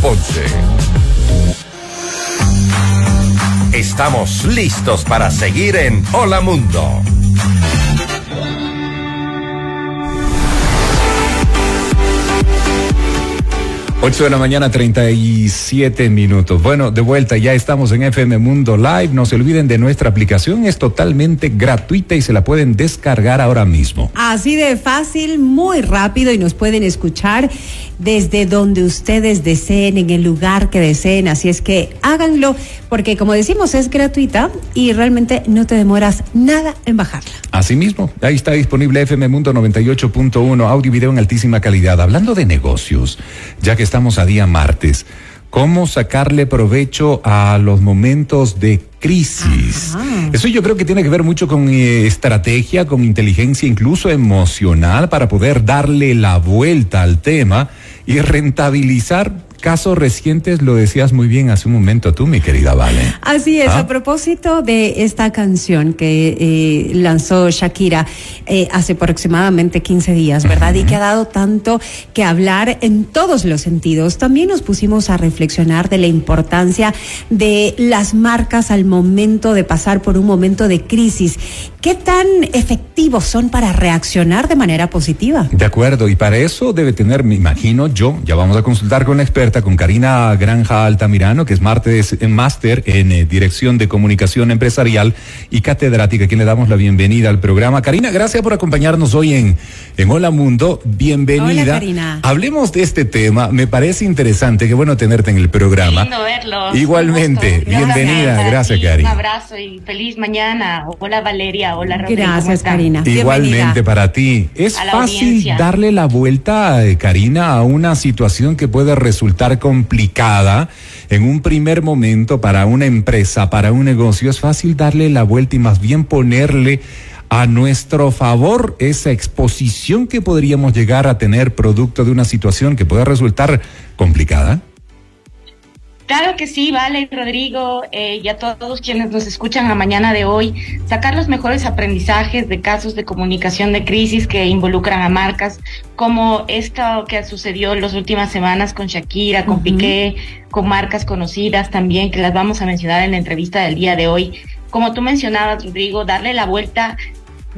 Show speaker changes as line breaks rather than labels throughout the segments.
Ponce. Estamos listos para seguir en Hola Mundo.
8 de la mañana, 37 minutos. Bueno, de vuelta, ya estamos en FM Mundo Live. No se olviden de nuestra aplicación, es totalmente gratuita y se la pueden descargar ahora mismo.
Así de fácil, muy rápido y nos pueden escuchar desde donde ustedes deseen, en el lugar que deseen. Así es que háganlo, porque como decimos, es gratuita y realmente no te demoras nada en bajarla.
Asimismo, ahí está disponible FM Mundo 98.1, audio y video en altísima calidad. Hablando de negocios, ya que está estamos a día martes. ¿Cómo sacarle provecho a los momentos de crisis? Eso yo creo que tiene que ver mucho con eh, estrategia, con inteligencia incluso emocional para poder darle la vuelta al tema y rentabilizar casos recientes, lo decías muy bien hace un momento tú, mi querida Vale.
Así es, ¿Ah? a propósito de esta canción que eh, lanzó Shakira eh, hace aproximadamente 15 días, ¿verdad? Y que ha dado tanto que hablar en todos los sentidos. También nos pusimos a reflexionar de la importancia de las marcas al momento de pasar por un momento de crisis. ¿Qué tan efectivos son para reaccionar de manera positiva?
De acuerdo, y para eso debe tener, me imagino yo, ya vamos a consultar con la experta, con Karina Granja Altamirano, que es máster en eh, Dirección de Comunicación Empresarial y catedrática, a quien le damos la bienvenida al programa. Karina, gracias por acompañarnos hoy en, en Hola Mundo. Bienvenida. Hola,
Karina.
Hablemos de este tema. Me parece interesante, qué bueno tenerte en el programa.
Lindo verlo.
Igualmente, bienvenida. Gracias, Karina.
Un abrazo y feliz mañana. Hola, Valeria. Hola,
Rodrigo. Gracias, Karina.
Igualmente para ti. Es fácil darle la vuelta, eh, Karina, a una situación que puede resultar complicada en un primer momento para una empresa, para un negocio, es fácil darle la vuelta y más bien ponerle a nuestro favor esa exposición que podríamos llegar a tener producto de una situación que pueda resultar complicada.
Claro que sí, vale, Rodrigo, eh, y a todos quienes nos escuchan a mañana de hoy, sacar los mejores aprendizajes de casos de comunicación de crisis que involucran a marcas, como esto que sucedió en las últimas semanas con Shakira, con Piqué, con marcas conocidas también, que las vamos a mencionar en la entrevista del día de hoy. Como tú mencionabas, Rodrigo, darle la vuelta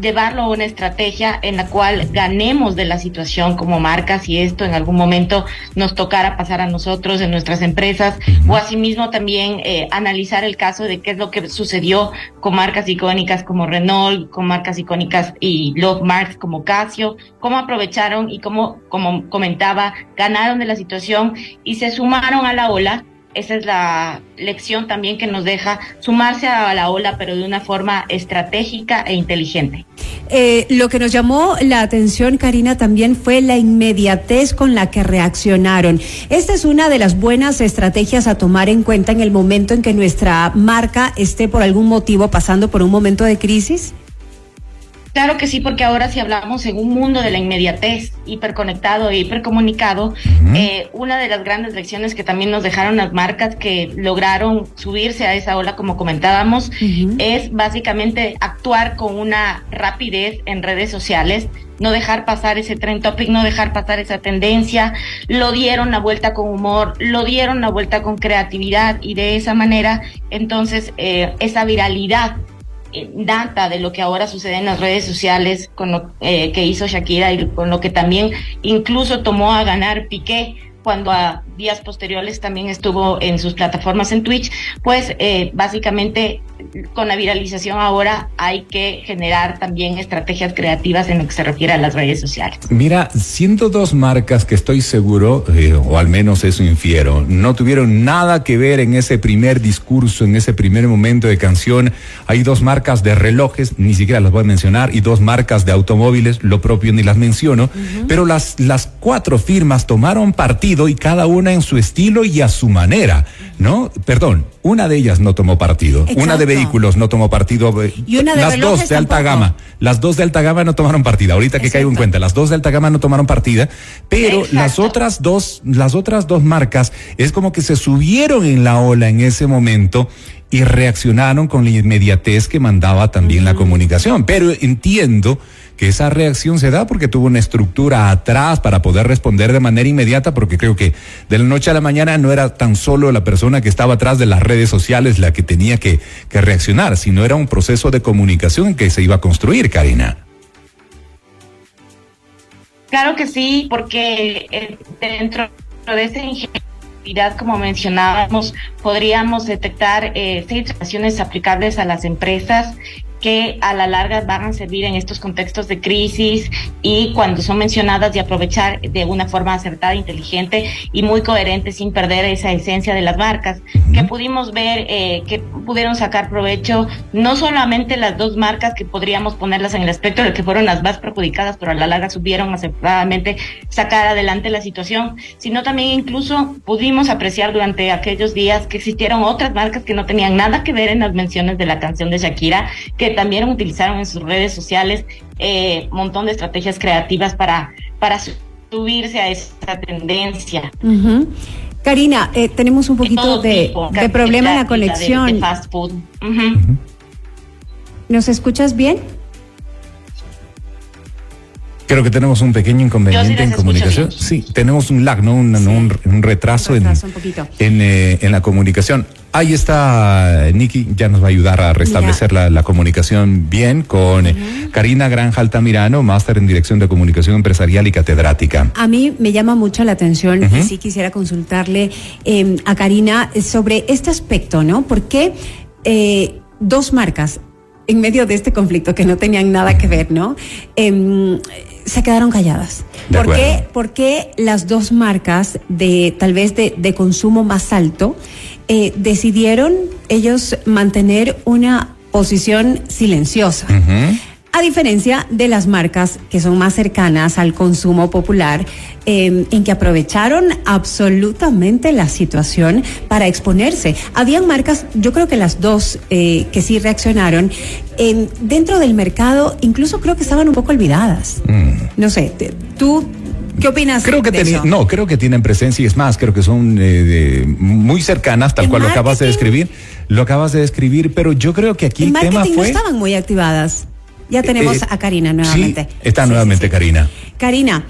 llevarlo a una estrategia en la cual ganemos de la situación como marcas y esto en algún momento nos tocara pasar a nosotros en nuestras empresas o asimismo también eh, analizar el caso de qué es lo que sucedió con marcas icónicas como Renault, con marcas icónicas y Love Marks como Casio, cómo aprovecharon y cómo, como comentaba, ganaron de la situación y se sumaron a la ola esa es la lección también que nos deja sumarse a la ola, pero de una forma estratégica e inteligente.
Eh, lo que nos llamó la atención, Karina, también fue la inmediatez con la que reaccionaron. Esta es una de las buenas estrategias a tomar en cuenta en el momento en que nuestra marca esté por algún motivo pasando por un momento de crisis.
Claro que sí, porque ahora si hablamos en un mundo de la inmediatez, hiperconectado e hipercomunicado, eh, una de las grandes lecciones que también nos dejaron las marcas que lograron subirse a esa ola, como comentábamos, es básicamente actuar con una rapidez en redes sociales, no dejar pasar ese trend topic, no dejar pasar esa tendencia, lo dieron la vuelta con humor, lo dieron la vuelta con creatividad y de esa manera, entonces, eh, esa viralidad data de lo que ahora sucede en las redes sociales con lo eh, que hizo Shakira y con lo que también incluso tomó a ganar Piqué cuando a días posteriores también estuvo en sus plataformas en Twitch, pues eh, básicamente con la viralización ahora hay que generar también estrategias creativas en lo que se refiere a las redes sociales.
Mira, siendo dos marcas que estoy seguro, eh, o al menos eso infiero, no tuvieron nada que ver en ese primer discurso, en ese primer momento de canción. Hay dos marcas de relojes, ni siquiera las voy a mencionar, y dos marcas de automóviles, lo propio ni las menciono, pero las, las cuatro firmas tomaron partido y cada una en su estilo y a su manera, ¿no? Perdón, una de ellas no tomó partido, una de vehículos no tomó partido,
eh, y una de
las dos de alta gama, las dos de alta gama no tomaron partida, ahorita que caigo en cuenta, las dos de alta gama no tomaron partida, pero las otras dos, las otras dos marcas es como que se subieron en la ola en ese momento y reaccionaron con la inmediatez que mandaba también la comunicación, pero entiendo que esa reacción se da porque tuvo una estructura atrás para poder responder de manera inmediata, porque creo que de la noche a la mañana no era tan solo la persona que estaba atrás de las redes sociales la que tenía que, que reaccionar, sino era un proceso de comunicación que se iba a construir, Karina.
Claro que sí, porque eh, dentro de ese ingeniería, como mencionábamos, podríamos detectar eh, seis acciones aplicables a las empresas que a la larga van a servir en estos contextos de crisis y cuando son mencionadas y aprovechar de una forma acertada, inteligente y muy coherente sin perder esa esencia de las marcas, que pudimos ver eh, que pudieron sacar provecho no solamente las dos marcas que podríamos ponerlas en el aspecto de que fueron las más perjudicadas, pero a la larga subieron acertadamente sacar adelante la situación, sino también incluso pudimos apreciar durante aquellos días que existieron otras marcas que no tenían nada que ver en las menciones de la canción de Shakira, que también utilizaron en sus redes sociales eh, un montón de estrategias creativas para, para subirse a esa tendencia.
Karina, eh, tenemos un poquito de, problema en la conexión.
fast food.
¿Nos escuchas bien?
Creo que tenemos un pequeño inconveniente en comunicación. Sí, tenemos un lag, ¿no? Un, un, retraso, en, eh, en, la comunicación. Ahí está Nicky, ya nos va a ayudar a restablecer la, comunicación bien con eh, Karina Granja Altamirano, máster en Dirección de Comunicación Empresarial y catedrática.
A mí me llama mucho la atención y sí quisiera consultarle em, a Karina sobre este aspecto, ¿no? Porque eh, dos marcas en medio de este conflicto que no tenían nada que ver, ¿no? Se quedaron calladas. ¿Por qué? Porque las dos marcas de tal vez de, consumo más alto eh, decidieron ellos mantener una posición silenciosa. A diferencia de las marcas que son más cercanas al consumo popular, em, en que aprovecharon absolutamente la situación para exponerse. Habían marcas, yo creo que las dos eh, que sí reaccionaron, em, dentro del mercado, incluso creo que estaban un poco olvidadas. Mm. No sé, tú ¿Qué opinas?
Creo que
de
no, creo que tienen presencia y es más, creo que son eh, muy cercanas, tal cual lo acabas de describir. Lo acabas de describir, pero yo creo que aquí el, tema fue.
No estaban muy activadas. Ya tenemos eh, a Karina nuevamente.
Sí, está nuevamente Karina.
Karina,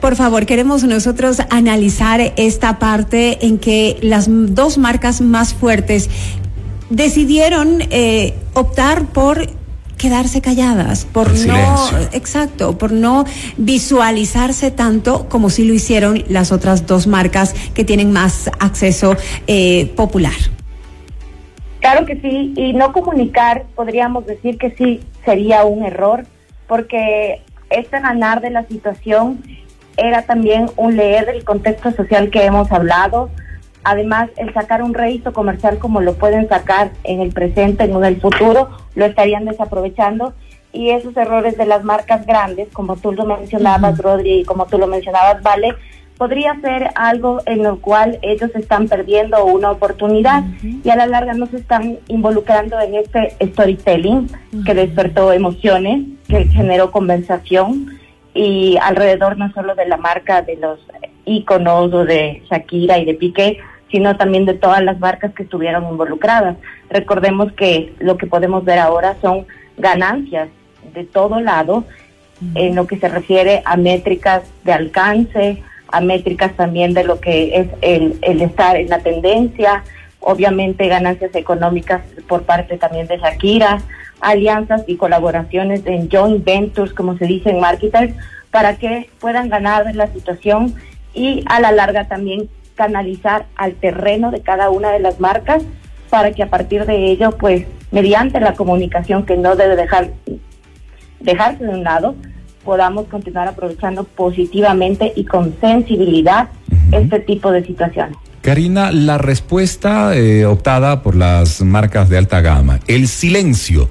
por favor, queremos nosotros analizar esta parte en que las dos marcas más fuertes decidieron eh, optar por quedarse calladas, por no, exacto, por no visualizarse tanto como si lo hicieron las otras dos marcas que tienen más acceso eh, popular.
Claro que sí, y no comunicar, podríamos decir que sí sería un error, porque este ganar de la situación era también un leer del contexto social que hemos hablado. Además, el sacar un rédito comercial como lo pueden sacar en el presente, en el futuro, lo estarían desaprovechando. Y esos errores de las marcas grandes, como tú lo mencionabas, Rodri, y como tú lo mencionabas, Vale, podría ser algo en lo cual ellos están perdiendo una oportunidad y a la larga no se están involucrando en este storytelling que despertó emociones, que generó conversación y alrededor no solo de la marca de los íconos o de Shakira y de Piqué, sino también de todas las marcas que estuvieron involucradas. Recordemos que lo que podemos ver ahora son ganancias de todo lado en lo que se refiere a métricas de alcance, a métricas también de lo que es el, el estar en la tendencia, obviamente ganancias económicas por parte también de Shakira, alianzas y colaboraciones en joint ventures, como se dice en marketers, para que puedan ganar la situación y a la larga también canalizar al terreno de cada una de las marcas para que a partir de ello, pues, mediante la comunicación que no debe dejar dejarse de un lado, podamos continuar aprovechando positivamente y con sensibilidad este tipo de situaciones.
Karina, la respuesta eh, optada por las marcas de alta gama, el silencio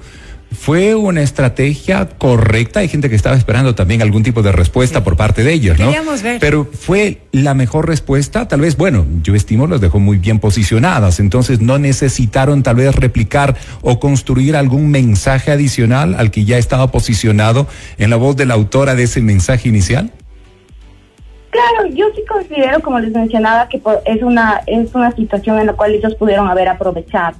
fue una estrategia correcta. Hay gente que estaba esperando también algún tipo de respuesta por parte de ellos, ¿no?
Ver.
Pero fue la mejor respuesta. Tal vez, bueno, yo estimo los dejó muy bien posicionadas. Entonces no necesitaron tal vez replicar o construir algún mensaje adicional al que ya estaba posicionado en la voz de la autora de ese mensaje inicial.
Claro, yo sí considero, como les mencionaba, que es una es una situación en la cual ellos pudieron haber aprovechado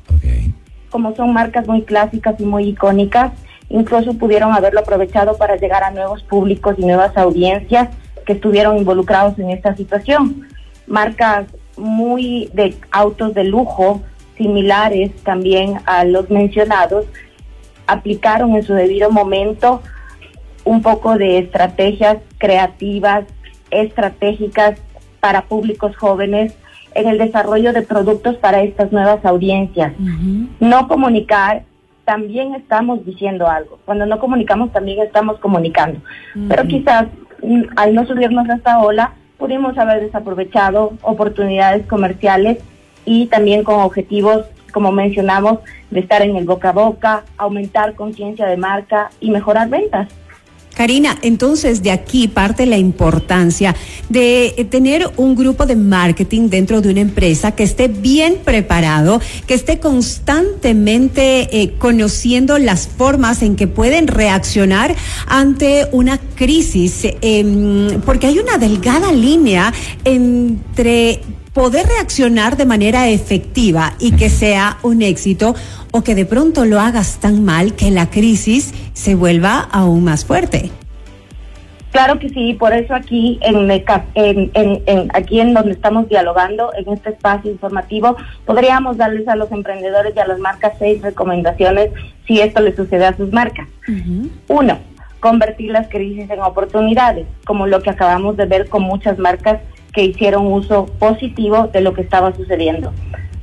como son marcas muy clásicas y muy icónicas, incluso pudieron haberlo aprovechado para llegar a nuevos públicos y nuevas audiencias que estuvieron involucrados en esta situación. Marcas muy de autos de lujo, similares también a los mencionados, aplicaron en su debido momento un poco de estrategias creativas, estratégicas para públicos jóvenes en el desarrollo de productos para estas nuevas audiencias. No comunicar, también estamos diciendo algo. Cuando no comunicamos, también estamos comunicando. Pero quizás mm, al no subirnos a esta ola, pudimos haber desaprovechado oportunidades comerciales y también con objetivos, como mencionamos, de estar en el boca a boca, aumentar conciencia de marca y mejorar ventas.
Karina, entonces de aquí parte la importancia de eh, tener un grupo de marketing dentro de una empresa que esté bien preparado, que esté constantemente eh, conociendo las formas en que pueden reaccionar ante una crisis, em, porque hay una delgada línea entre poder reaccionar de manera efectiva y que sea un éxito o que de pronto lo hagas tan mal que la crisis se vuelva aún más fuerte.
Claro que sí, por eso aquí en, en, aquí en donde estamos dialogando, en este espacio informativo, podríamos darles a los emprendedores y a las marcas seis recomendaciones si esto le sucede a sus marcas. Uno, convertir las crisis en oportunidades, como lo que acabamos de ver con muchas marcas que hicieron uso positivo de lo que estaba sucediendo.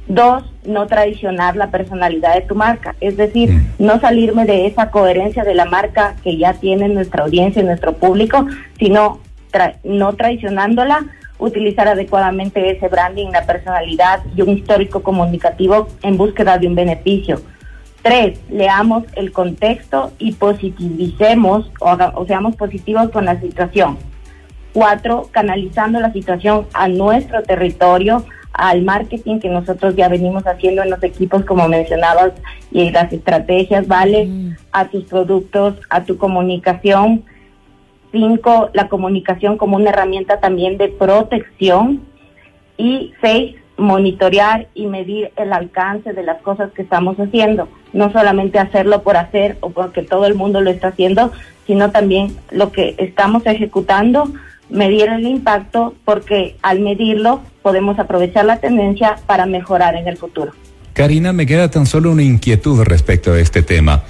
Dos, no traicionar la personalidad de tu marca, es decir, no salirme de esa coherencia de la marca que ya tiene nuestra audiencia y nuestro público, sino no traicionándola, utilizar adecuadamente ese branding, la personalidad y un histórico comunicativo en búsqueda de un beneficio. Tres, leamos el contexto y positivicemos o seamos positivos con la situación. Cuatro, canalizando la situación a nuestro territorio, al marketing que nosotros ya venimos haciendo en los equipos, como mencionabas, y las estrategias, ¿vale? Mm. A tus productos, a tu comunicación. Cinco, la comunicación como una herramienta también de protección. Y seis, monitorear y medir el alcance de las cosas que estamos haciendo. No solamente hacerlo por hacer o porque todo el mundo lo está haciendo, sino también lo que estamos ejecutando medir el impacto porque al medirlo podemos aprovechar la tendencia para mejorar en el futuro.
Karina, me queda tan solo una inquietud respecto a este tema.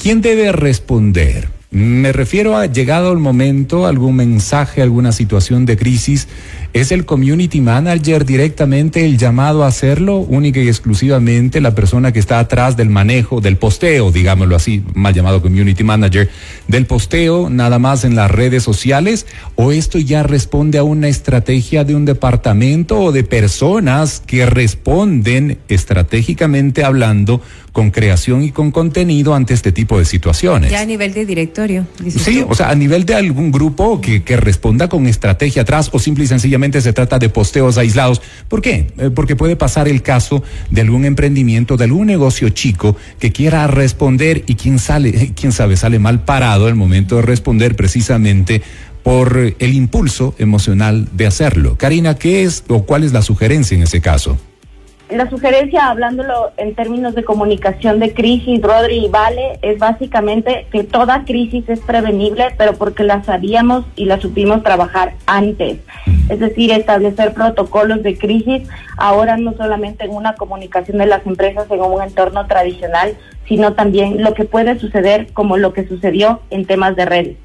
¿Quién debe responder? Me refiero a llegado el momento, algún mensaje, alguna situación de crisis, ¿es el community manager directamente el llamado a hacerlo, única y exclusivamente la persona que está atrás del manejo, del posteo, digámoslo así, mal llamado community manager, del posteo nada más en las redes sociales? ¿O esto ya responde a una estrategia de un departamento o de personas que responden estratégicamente hablando con creación y con contenido ante este tipo de situaciones.
Ya a nivel de directorio.
Sí, o sea, a nivel de algún grupo que, que, responda con estrategia atrás o simple y sencillamente se trata de posteos aislados. ¿Por qué? Eh, porque puede pasar el caso de algún emprendimiento, de algún negocio chico que quiera responder y quién sale, quién sabe, sale mal parado el momento de responder precisamente por el impulso emocional de hacerlo. Karina, ¿qué es o cuál es la sugerencia en ese caso?
La sugerencia, hablándolo en términos de comunicación de crisis, Rodri y Vale, es básicamente que toda crisis es prevenible, pero porque la sabíamos y la supimos trabajar antes. Es decir, establecer protocolos de crisis, ahora no solamente en una comunicación de las empresas en un entorno tradicional, sino también lo que puede suceder como lo que sucedió en temas de redes.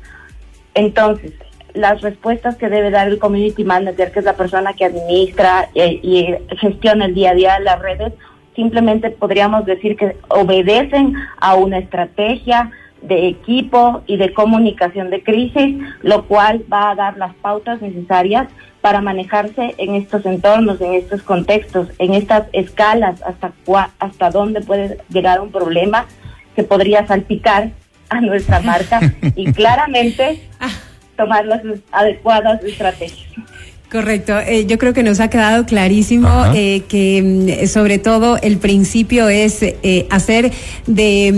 Entonces, las respuestas que debe dar el community manager, que es la persona que administra eh, y, gestiona el día a día de las redes, simplemente podríamos decir que obedecen a una estrategia de equipo y de comunicación de crisis, lo cual va a dar las pautas necesarias para manejarse en estos entornos, en estos contextos, en estas escalas, hasta, hasta dónde puede llegar un problema que podría salpicar a nuestra marca. Y claramente tomar las adecuadas estrategias.
Correcto, eh, yo creo que nos ha quedado clarísimo eh, que mm, sobre todo el principio es eh, hacer de,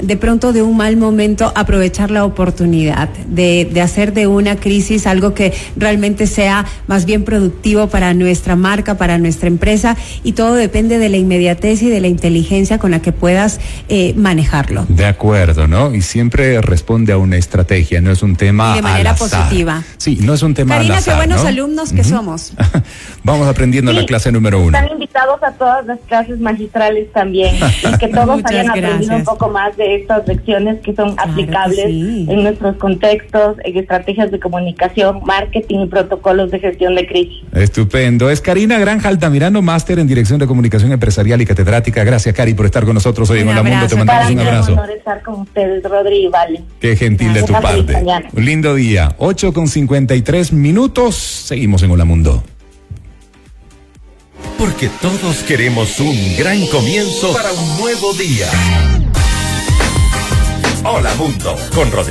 mm, de pronto de un mal momento aprovechar la oportunidad, de, de hacer de una crisis algo que realmente sea más bien productivo para nuestra marca, para nuestra empresa y todo depende de la inmediatez y de la inteligencia con la que puedas eh, manejarlo.
De acuerdo, ¿no? Y siempre responde a una estrategia, no es un tema
de manera
al azar.
positiva.
Sí, no es un tema
Karina,
al azar,
qué buenos
¿no?
alumnos que somos.
Vamos aprendiendo la
Sí,
clase número uno.
Están invitados a todas las clases magistrales también y que todos
Muchas
hayan aprendido un poco más de estas lecciones que son
Claro que
aplicables
sí.
en nuestros contextos, en estrategias de comunicación, marketing y protocolos de gestión de crisis.
Estupendo. Es Karina Granja Altamirano, máster en Dirección de Comunicación Empresarial y catedrática. Gracias, Cari, por estar con nosotros hoy en Hola Mundo.
abrazo,
Te mandamos
Para
un
es un
abrazo.
honor estar con ustedes, Rodri y Vale.
Qué gentil de tu parte.
mañana.
Un lindo día. 8 con 53 minutos. Seguimos en Hola Mundo.
Porque todos queremos un gran comienzo para un nuevo día. Hola Mundo con Rodrigo.